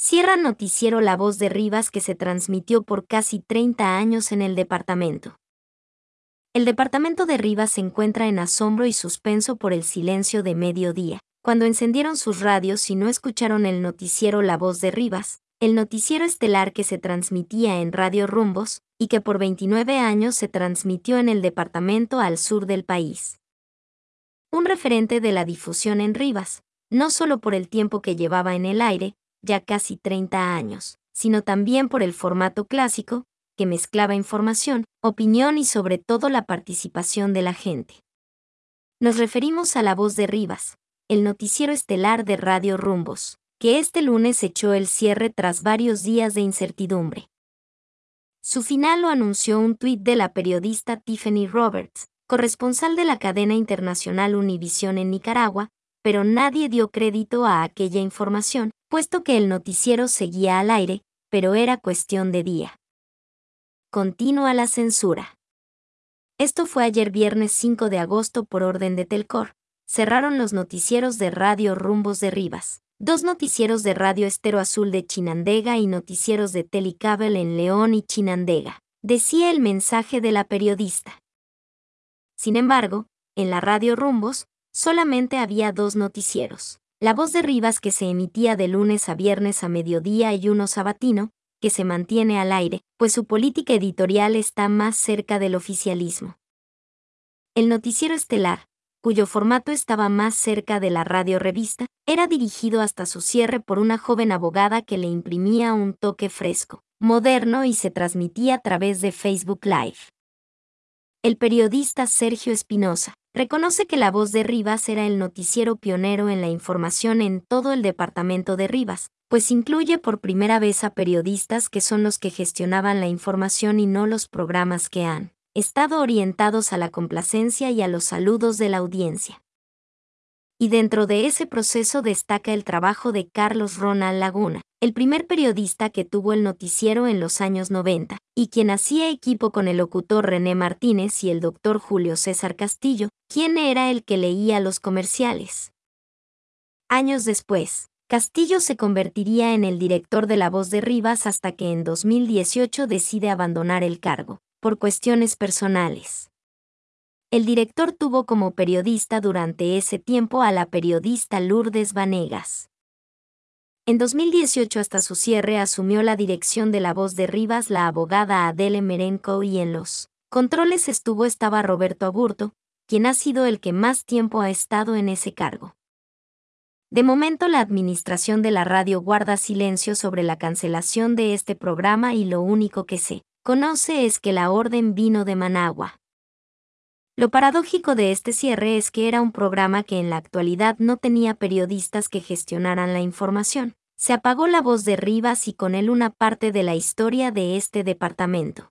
Cierra Noticiero La Voz de Rivas que se transmitió por casi 30 años en el departamento. El departamento de Rivas se encuentra en asombro y suspenso por el silencio de mediodía, cuando encendieron sus radios y no escucharon el noticiero La Voz de Rivas, el noticiero estelar que se transmitía en Radio Rumbos, y que por 29 años se transmitió en el departamento al sur del país. Un referente de la difusión en Rivas, no solo por el tiempo que llevaba en el aire, ya casi 30 años, sino también por el formato clásico, que mezclaba información, opinión y sobre todo la participación de la gente. Nos referimos a La Voz de Rivas, el noticiero estelar de Radio Rumbos, que este lunes echó el cierre tras varios días de incertidumbre. Su final lo anunció un tuit de la periodista Tiffany Roberts, corresponsal de la cadena internacional Univision en Nicaragua, pero nadie dio crédito a aquella información, puesto que el noticiero seguía al aire, pero era cuestión de día. Continúa la censura. Esto fue ayer viernes 5 de agosto por orden de Telcor. Cerraron los noticieros de Radio Rumbos de Rivas, dos noticieros de Radio Estero Azul de Chinandega y noticieros de Telecable en León y Chinandega, decía el mensaje de la periodista. Sin embargo, en la Radio Rumbos, solamente había dos noticieros. La voz de Rivas que se emitía de lunes a viernes a mediodía y uno sabatino, que se mantiene al aire, pues su política editorial está más cerca del oficialismo. El noticiero estelar, cuyo formato estaba más cerca de la radio revista, era dirigido hasta su cierre por una joven abogada que le imprimía un toque fresco, moderno y se transmitía a través de Facebook Live. El periodista Sergio Espinosa reconoce que La Voz de Rivas era el noticiero pionero en la información en todo el departamento de Rivas, pues incluye por primera vez a periodistas que son los que gestionaban la información y no los programas que han estado orientados a la complacencia y a los saludos de la audiencia. Y dentro de ese proceso destaca el trabajo de Carlos Ronald Laguna, el primer periodista que tuvo el noticiero en los años 90, y quien hacía equipo con el locutor René Martínez y el doctor Julio César Castillo, quien era el que leía los comerciales. Años después, Castillo se convertiría en el director de La Voz de Rivas hasta que en 2018 decide abandonar el cargo, por cuestiones personales. El director tuvo como periodista durante ese tiempo a la periodista Lourdes Vanegas. En 2018 hasta su cierre asumió la dirección de La Voz de Rivas la abogada Adele Merenco y en los controles estuvo estaba Roberto Aburto, quien ha sido el que más tiempo ha estado en ese cargo. De momento la administración de la radio guarda silencio sobre la cancelación de este programa y lo único que se conoce es que la orden vino de Managua. Lo paradójico de este cierre es que era un programa que en la actualidad no tenía periodistas que gestionaran la información. Se apagó la voz de Rivas y con él una parte de la historia de este departamento.